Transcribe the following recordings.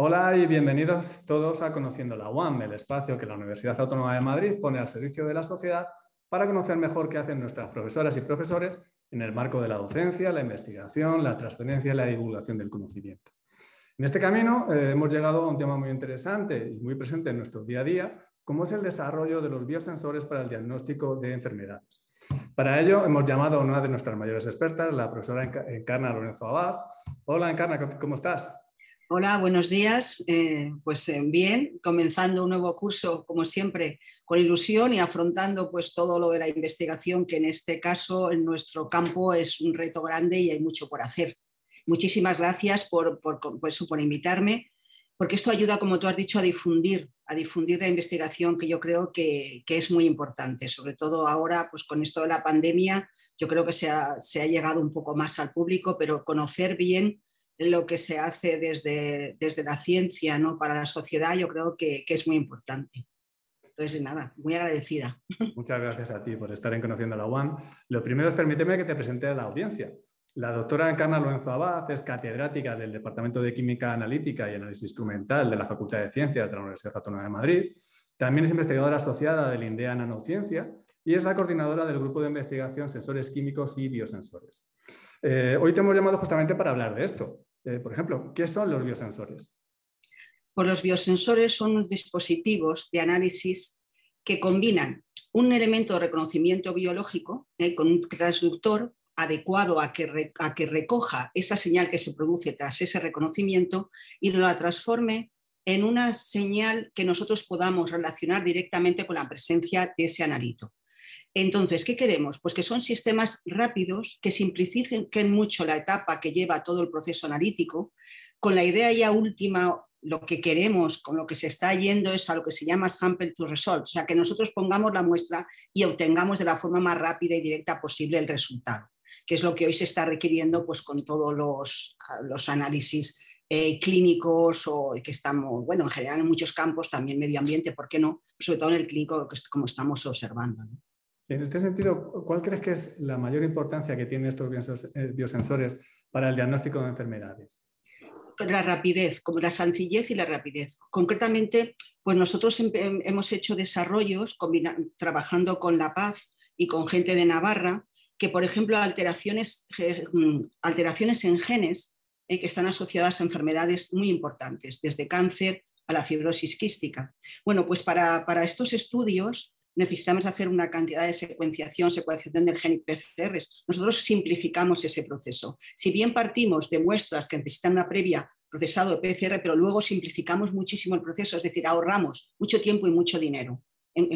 Hola y bienvenidos todos a Conociendo la UAM, el espacio que la Universidad Autónoma de Madrid pone al servicio de la sociedad para conocer mejor qué hacen nuestras profesoras y profesores en el marco de la docencia, la investigación, la trascendencia y la divulgación del conocimiento. En este camino eh, hemos llegado a un tema muy interesante y muy presente en nuestro día a día, como es el desarrollo de los biosensores para el diagnóstico de enfermedades. Para ello hemos llamado a una de nuestras mayores expertas, la profesora Encarna Lorenzo Abad. Hola Encarna, ¿cómo estás? Hola, buenos días. Eh, pues eh, bien, comenzando un nuevo curso, como siempre, con ilusión y afrontando pues todo lo de la investigación, que en este caso, en nuestro campo, es un reto grande y hay mucho por hacer. Muchísimas gracias por, por, por invitarme, porque esto ayuda, como tú has dicho, a difundir, a difundir la investigación, que yo creo que, que es muy importante, sobre todo ahora, pues con esto de la pandemia, yo creo que se ha, se ha llegado un poco más al público, pero conocer bien lo que se hace desde, desde la ciencia ¿no? para la sociedad, yo creo que, es muy importante. Entonces, nada, muy agradecida. Muchas gracias a ti por estar en Conociendo la UAM. Lo primero es permíteme que te presente a la audiencia. La doctora Encarna Lorenzo Abad es catedrática del Departamento de Química Analítica y Análisis Instrumental de la Facultad de Ciencias de la Universidad Autónoma de Madrid. También es investigadora asociada del INDEA Nanociencia y es la coordinadora del Grupo de Investigación Sensores Químicos y Biosensores. Eh, hoy te hemos llamado justamente para hablar de esto, eh, por ejemplo, ¿qué son los biosensores? Pues los biosensores son dispositivos de análisis que combinan un elemento de reconocimiento biológico eh, con un transductor adecuado a que, a que recoja esa señal que se produce tras ese reconocimiento y la transforme en una señal que nosotros podamos relacionar directamente con la presencia de ese analito. Entonces, ¿qué queremos? Pues que son sistemas rápidos que simplifiquen mucho la etapa que lleva todo el proceso analítico, con la idea ya última, lo que queremos, con lo que se está yendo es a lo que se llama sample to result, o sea, que nosotros pongamos la muestra y obtengamos de la forma más rápida y directa posible el resultado, que es lo que hoy se está requiriendo pues, con todos los, análisis eh, clínicos o que estamos, bueno, en general en muchos campos, también medio ambiente, ¿por qué no? Sobre todo en el clínico, como estamos observando. En este sentido, ¿cuál crees que es la mayor importancia que tienen estos eh, biosensores para el diagnóstico de enfermedades? La rapidez, como la sencillez y la rapidez. Concretamente, pues nosotros hemos hecho desarrollos trabajando con La Paz y con gente de Navarra, que por ejemplo alteraciones, mm, alteraciones en genes eh, que están asociadas a enfermedades muy importantes, desde cáncer a la fibrosis quística. Bueno, pues para, para estos estudios necesitamos hacer una cantidad de secuenciación, secuenciación del gen y PCRs. Nosotros simplificamos ese proceso. Si bien partimos de muestras que necesitan una previa procesado de PCR, pero luego simplificamos muchísimo el proceso, es decir, ahorramos mucho tiempo y mucho dinero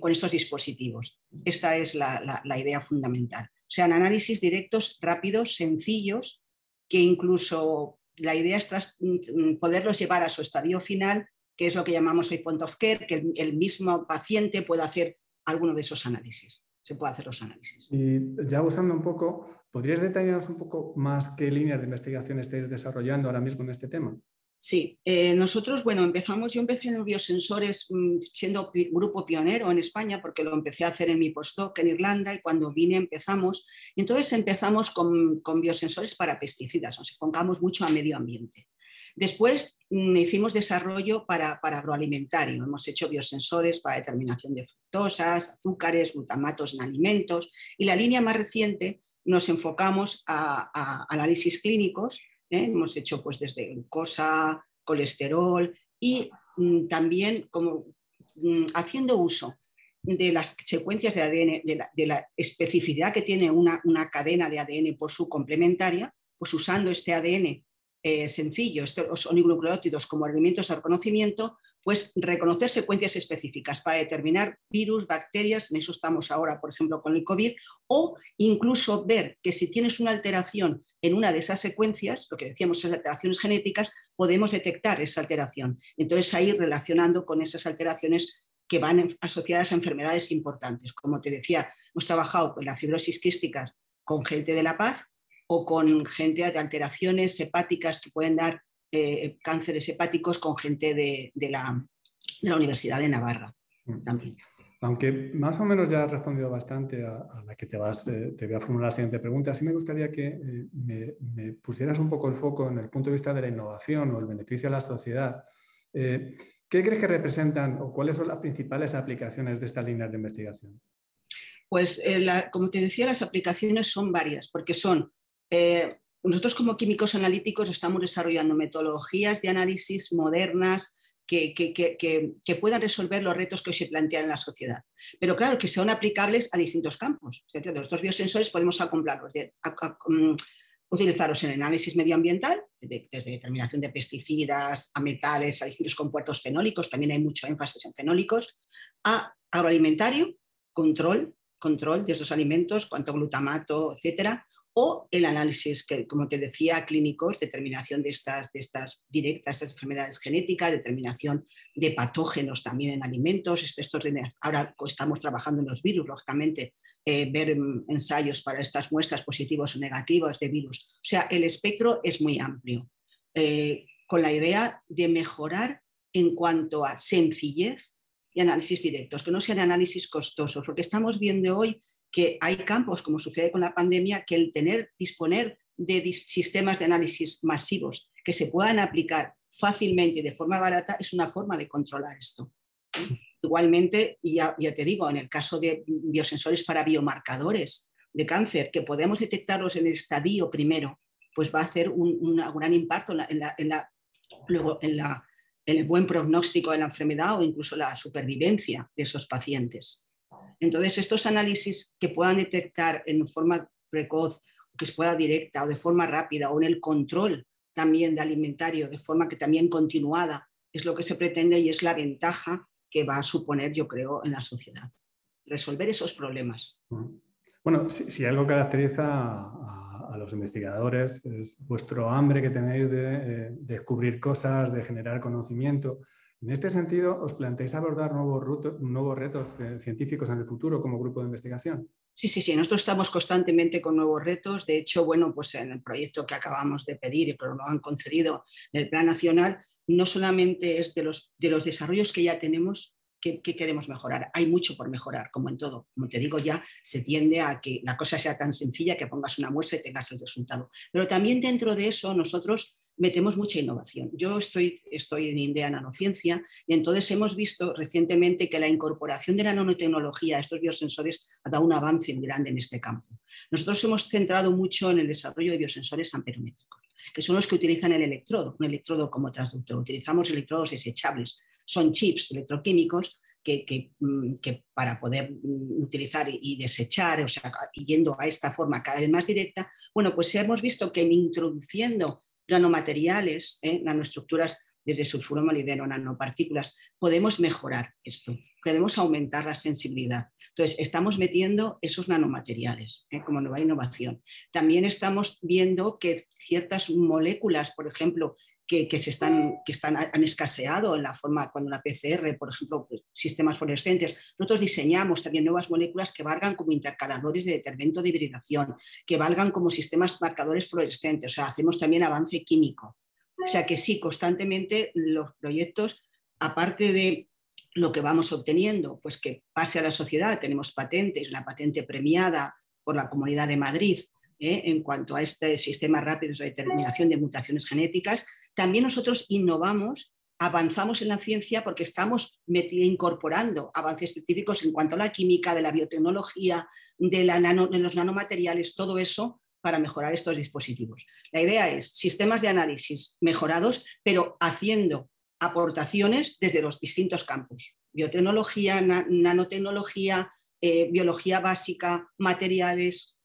con estos dispositivos. Esta es la, idea fundamental. O sea, análisis directos, rápidos, sencillos, que incluso la idea es mm, poderlos llevar a su estadio final, que es lo que llamamos hoy point of care, que el mismo paciente pueda hacer alguno de esos análisis. Se puede hacer los análisis. Y ya usando un poco, ¿podrías detallarnos un poco más qué líneas de investigación estáis desarrollando ahora mismo en este tema? Sí, eh, nosotros, bueno, empezamos, yo empecé en biosensores mm, siendo grupo pionero en España porque lo empecé a hacer en mi postdoc en Irlanda y cuando vine empezamos, entonces empezamos con, con biosensores para pesticidas, nos enfocamos mucho a medio ambiente. Después mm, hicimos desarrollo para, agroalimentario. Hemos hecho biosensores para determinación de fructosas, azúcares, glutamatos en alimentos. Y la línea más reciente nos enfocamos a, análisis clínicos. ¿eh? Hemos hecho pues, desde glucosa, colesterol y mm, también como, mm, haciendo uso de las secuencias de ADN, de la, especificidad que tiene una, una, cadena de ADN por su complementaria, pues usando este ADN eh, sencillo, estos oligonucleótidos como elementos de reconocimiento, pues reconocer secuencias específicas para determinar virus, bacterias, en eso estamos ahora, por ejemplo, con el COVID, o incluso ver que si tienes una alteración en una de esas secuencias, lo que decíamos es alteraciones genéticas, podemos detectar esa alteración. Entonces, ahí relacionando con esas alteraciones que van asociadas a enfermedades importantes. Como te decía, hemos trabajado con la fibrosis quística con gente de La Paz, o con gente de alteraciones hepáticas que pueden dar eh, cánceres hepáticos con gente de, la, Universidad de Navarra mm. también. Aunque más o menos ya has respondido bastante a, la que te, vas, eh, te voy a formular la siguiente pregunta, sí me gustaría que eh, me, pusieras un poco el foco en el punto de vista de la innovación o el beneficio a la sociedad ¿Qué crees que representan o cuáles son las principales aplicaciones de estas líneas de investigación? Pues, como te decía, las aplicaciones son varias, porque son nosotros como químicos analíticos estamos desarrollando metodologías de análisis modernas que, puedan resolver los retos que hoy se plantean en la sociedad. Pero claro, que sean aplicables a distintos campos. Estos biosensores podemos acoplarlos, mm, utilizarlos en análisis medioambiental, desde determinación de pesticidas, a metales, a distintos compuestos fenólicos, también hay mucho énfasis en fenólicos, a agroalimentario, control, control de esos alimentos, cuánto glutamato, etcétera, o el análisis, que, como te decía, clínicos, determinación de estas, de estas directas, enfermedades genéticas, determinación de patógenos también en alimentos. Estos, ahora estamos trabajando en los virus, lógicamente, eh, ver mm, ensayos para estas muestras positivos o negativos de virus. O sea, el espectro es muy amplio, eh, con la idea de mejorar en cuanto a sencillez y análisis directos, que no sean análisis costosos. Lo que estamos viendo hoy que hay campos, como sucede con la pandemia, que el tener, disponer de sistemas de análisis masivos que se puedan aplicar fácilmente y de forma barata es una forma de controlar esto. Igualmente, y ya, te digo, en el caso de biosensores para biomarcadores de cáncer, que podemos detectarlos en el estadio primero, pues va a hacer un, gran impacto en, luego en el buen pronóstico de la enfermedad o incluso la supervivencia de esos pacientes. Entonces, estos análisis que puedan detectar en forma precoz, que se pueda directa o de forma rápida, o en el control también de alimentario, de forma que también continuada, es lo que se pretende y es la ventaja que va a suponer, yo creo, en la sociedad. Resolver esos problemas. Bueno, si, algo caracteriza a, los investigadores es vuestro hambre que tenéis de eh, descubrir cosas, de generar conocimiento. En este sentido, ¿os planteáis abordar nuevos, retos científicos en el futuro como grupo de investigación? Sí, sí, sí, nosotros estamos constantemente con nuevos retos. De hecho, bueno, pues en el proyecto que acabamos de pedir y que lo han concedido en el Plan Nacional, no solamente es de los, de los desarrollos que ya tenemos, ¿Qué, queremos mejorar? Hay mucho por mejorar, como en todo. Como te digo, ya se tiende a que la cosa sea tan sencilla que pongas una muestra y tengas el resultado. Pero también dentro de eso nosotros metemos mucha innovación. Yo estoy, estoy en Indea Nanociencia y entonces hemos visto recientemente que la incorporación de la nanotecnología a estos biosensores ha dado un avance muy grande en este campo. Nosotros hemos centrado mucho en el desarrollo de biosensores amperométricos, que son los que utilizan el electrodo, un electrodo como transductor. Utilizamos electrodos desechables, son chips electroquímicos que, mm, para poder mm, utilizar y desechar, o sea, yendo a esta forma cada vez más directa, bueno, pues hemos visto que introduciendo nanomateriales, ¿eh? nanoestructuras desde sulfuro molibdeno, nanopartículas, podemos mejorar esto, podemos aumentar la sensibilidad. Entonces, estamos metiendo esos nanomateriales ¿eh? como nueva innovación. También estamos viendo que ciertas moléculas, por ejemplo, que, se están, que están, han escaseado en la forma cuando la PCR, por ejemplo, pues, sistemas fluorescentes. Nosotros diseñamos también nuevas moléculas que valgan como intercaladores de determinado de hibridación, que valgan como sistemas marcadores fluorescentes, o sea, hacemos también avance químico. O sea que sí, constantemente los proyectos, aparte de lo que vamos obteniendo, pues que pase a la sociedad, tenemos patentes, una patente premiada por la Comunidad de Madrid ¿eh? en cuanto a este sistema rápido de determinación de mutaciones genéticas, también nosotros innovamos, avanzamos en la ciencia porque estamos incorporando avances científicos en cuanto a la química, de la biotecnología, de, los nanomateriales, todo eso para mejorar estos dispositivos. La idea es sistemas de análisis mejorados, pero haciendo aportaciones desde los distintos campos. Biotecnología, nanotecnología, eh, biología básica, materiales,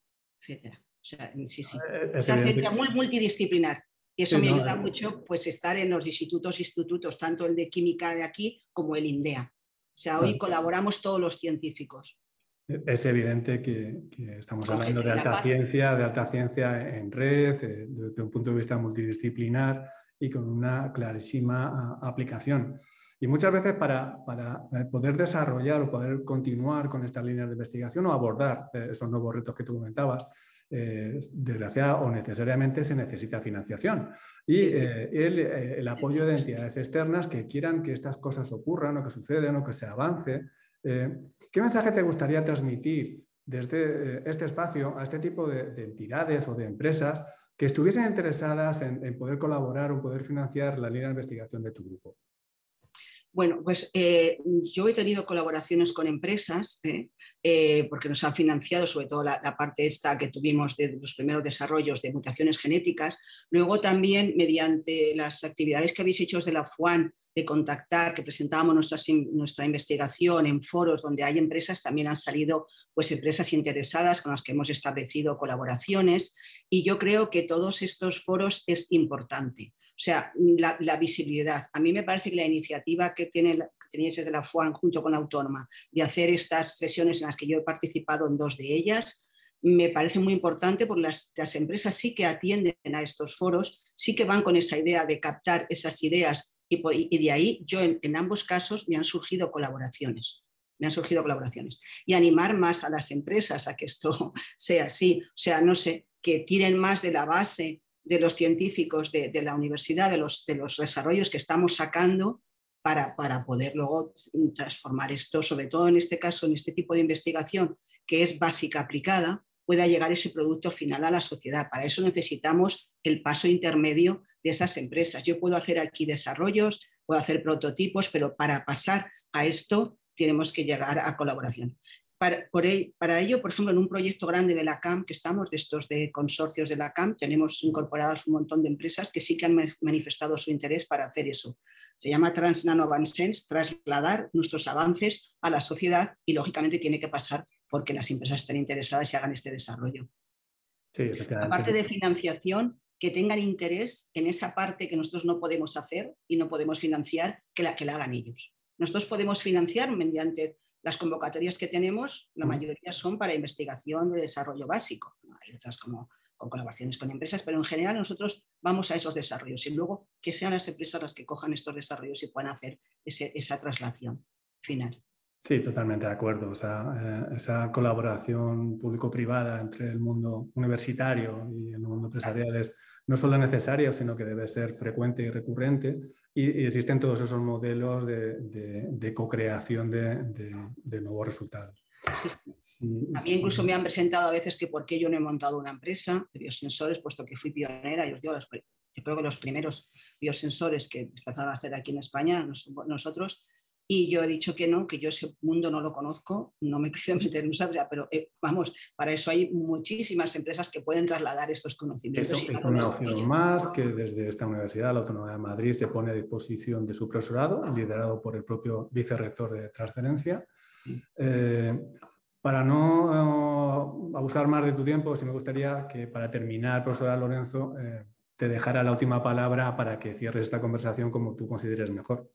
etc. O sea, sí, sí. Eh, muy multidisciplinar. Y eso me ayuda eh, mucho pues estar en los institutos, institutos, tanto el de química de aquí como el INDEA. O sea, hoy colaboramos todos los científicos. Es evidente que, estamos hablando de alta ciencia, de alta ciencia en red, eh, desde un punto de vista multidisciplinar y con una clarísima aplicación. Y muchas veces para, para, poder desarrollar o poder continuar con estas líneas de investigación o abordar esos nuevos retos que tú comentabas, eh, desgraciada o necesariamente se necesita financiación. Y eh, eh, el, apoyo de entidades externas que quieran que estas cosas ocurran o que sucedan o que se avance. ¿Qué mensaje te gustaría transmitir desde este espacio a este tipo de, entidades o de empresas que estuviesen interesadas en, poder colaborar o poder financiar la línea de investigación de tu grupo? Bueno, pues eh, yo he tenido colaboraciones con empresas ¿eh? Eh, porque nos han financiado sobre todo la, parte esta que tuvimos de los primeros desarrollos de mutaciones genéticas. Luego también mediante las actividades que habéis hecho desde la FUAN de contactar, que presentábamos nuestra investigación en foros donde hay empresas, también han salido pues, empresas interesadas con las que hemos establecido colaboraciones y yo creo que todos estos foros es importante. O sea, la, visibilidad. A mí me parece que la iniciativa que, tiene, que tenéis desde la FUAN junto con la Autónoma de hacer estas sesiones en las que yo he participado en dos de ellas, me parece muy importante porque las, empresas sí que atienden a estos foros, sí que van con esa idea de captar esas ideas y, de ahí yo en, en, ambos casos me han surgido colaboraciones. Me han surgido colaboraciones. Y animar más a las empresas a que esto sea así. O sea, no sé, que tiren más de la base de los científicos de, la universidad, de los, de los, desarrollos que estamos sacando para, para, poder luego transformar esto, sobre todo en este caso, en este tipo de investigación que es básica aplicada, pueda llegar ese producto final a la sociedad. Para eso necesitamos el paso intermedio de esas empresas. Yo puedo hacer aquí desarrollos, puedo hacer prototipos, pero para pasar a esto tenemos que llegar a colaboración. Para, ello, por ejemplo, en un proyecto grande de la CAM, que estamos de estos de consorcios de la CAM, tenemos incorporadas un montón de empresas que sí que han manifestado su interés para hacer eso. Se llama Transnano Advanced trasladar nuestros avances a la sociedad y lógicamente tiene que pasar porque las empresas estén interesadas y hagan este desarrollo. Sí, Aparte de financiación, que tengan interés en esa parte que nosotros no podemos hacer y no podemos financiar, que la, que la hagan ellos. Nosotros podemos financiar mediante las convocatorias que tenemos, la mayoría son para investigación de desarrollo básico. Hay otras como con colaboraciones con empresas, pero en general nosotros vamos a esos desarrollos y luego que sean las empresas las que cojan estos desarrollos y puedan hacer esa traslación final. Sí, totalmente de acuerdo. Eh, esa colaboración público-privada entre el mundo universitario y el mundo empresarial es no solo necesaria, sino que debe ser frecuente y recurrente y, existen todos esos modelos de, co-creación de, nuevos resultados. a mí incluso me han presentado a veces que por qué yo no he montado una empresa de biosensores, puesto que fui pionera. Yo, yo, yo creo que los primeros biosensores que empezaron a hacer aquí en España, nosotros, y yo he dicho que no, que yo ese mundo no lo conozco, no me quiero meter en un pero eh, vamos, para eso hay muchísimas empresas que pueden trasladar estos conocimientos. es una opción más que desde esta universidad, la Autonomía de Madrid, se pone a disposición de su profesorado, liderado por el propio vicerrector de transferencia. Eh, para no eh, abusar más de tu tiempo, sí me gustaría que para terminar, profesora Lorenzo, te dejara la última palabra para que cierres esta conversación como tú consideres mejor.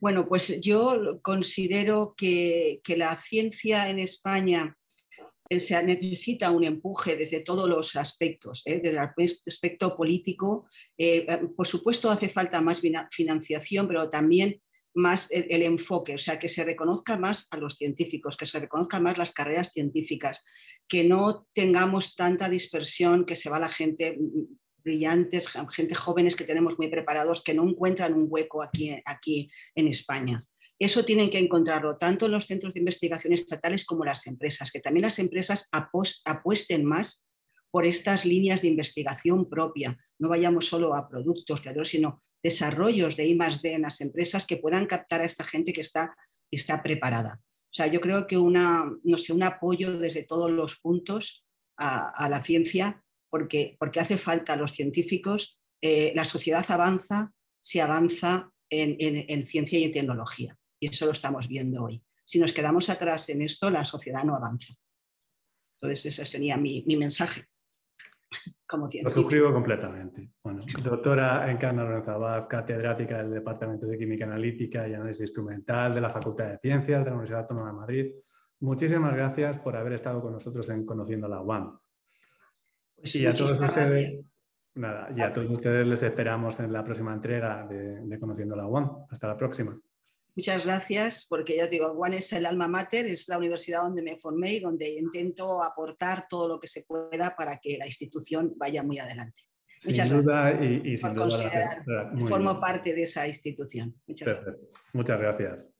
Bueno, pues yo considero que, la ciencia en España eh, necesita un empuje desde todos los aspectos, ¿eh? desde el aspecto político. Eh, por supuesto, hace falta más financiación, pero también más el, enfoque, o sea, que se reconozca más a los científicos, que se reconozcan más las carreras científicas, que no tengamos tanta dispersión, que se va la gente brillantes, gente jóvenes que tenemos muy preparados que no encuentran un hueco aquí, aquí en España. Eso tienen que encontrarlo tanto en los centros de investigación estatales como las empresas, que también las empresas apuesten más por estas líneas de investigación propia. No vayamos solo a productos, sino desarrollos de I D en las empresas que puedan captar a esta gente que está, está preparada. O sea, yo creo que una, no sé, un apoyo desde todos los puntos a, a la ciencia porque, hace falta a los científicos, eh, la sociedad avanza si avanza en, ciencia y en tecnología. Y eso lo estamos viendo hoy. Si nos quedamos atrás en esto, la sociedad no avanza. Entonces, ese sería mi, mensaje. Como Lo suscribo completamente. Bueno, doctora Encarna Lorenzo catedrática del Departamento de Química Analítica y Análisis Instrumental de la Facultad de Ciencias de la Universidad Autónoma de Madrid. Muchísimas gracias por haber estado con nosotros en Conociendo la UAM. Pues y a todos ustedes, nada, y a todos ustedes les esperamos en la próxima entrega de, Conociendo la UAM. Hasta la próxima. Muchas gracias, porque ya digo, UAN es el alma mater, es la universidad donde me formé y donde intento aportar todo lo que se pueda para que la institución vaya muy adelante. Muchas sin duda y, sin duda. formo parte de esa institución. Muchas gracias.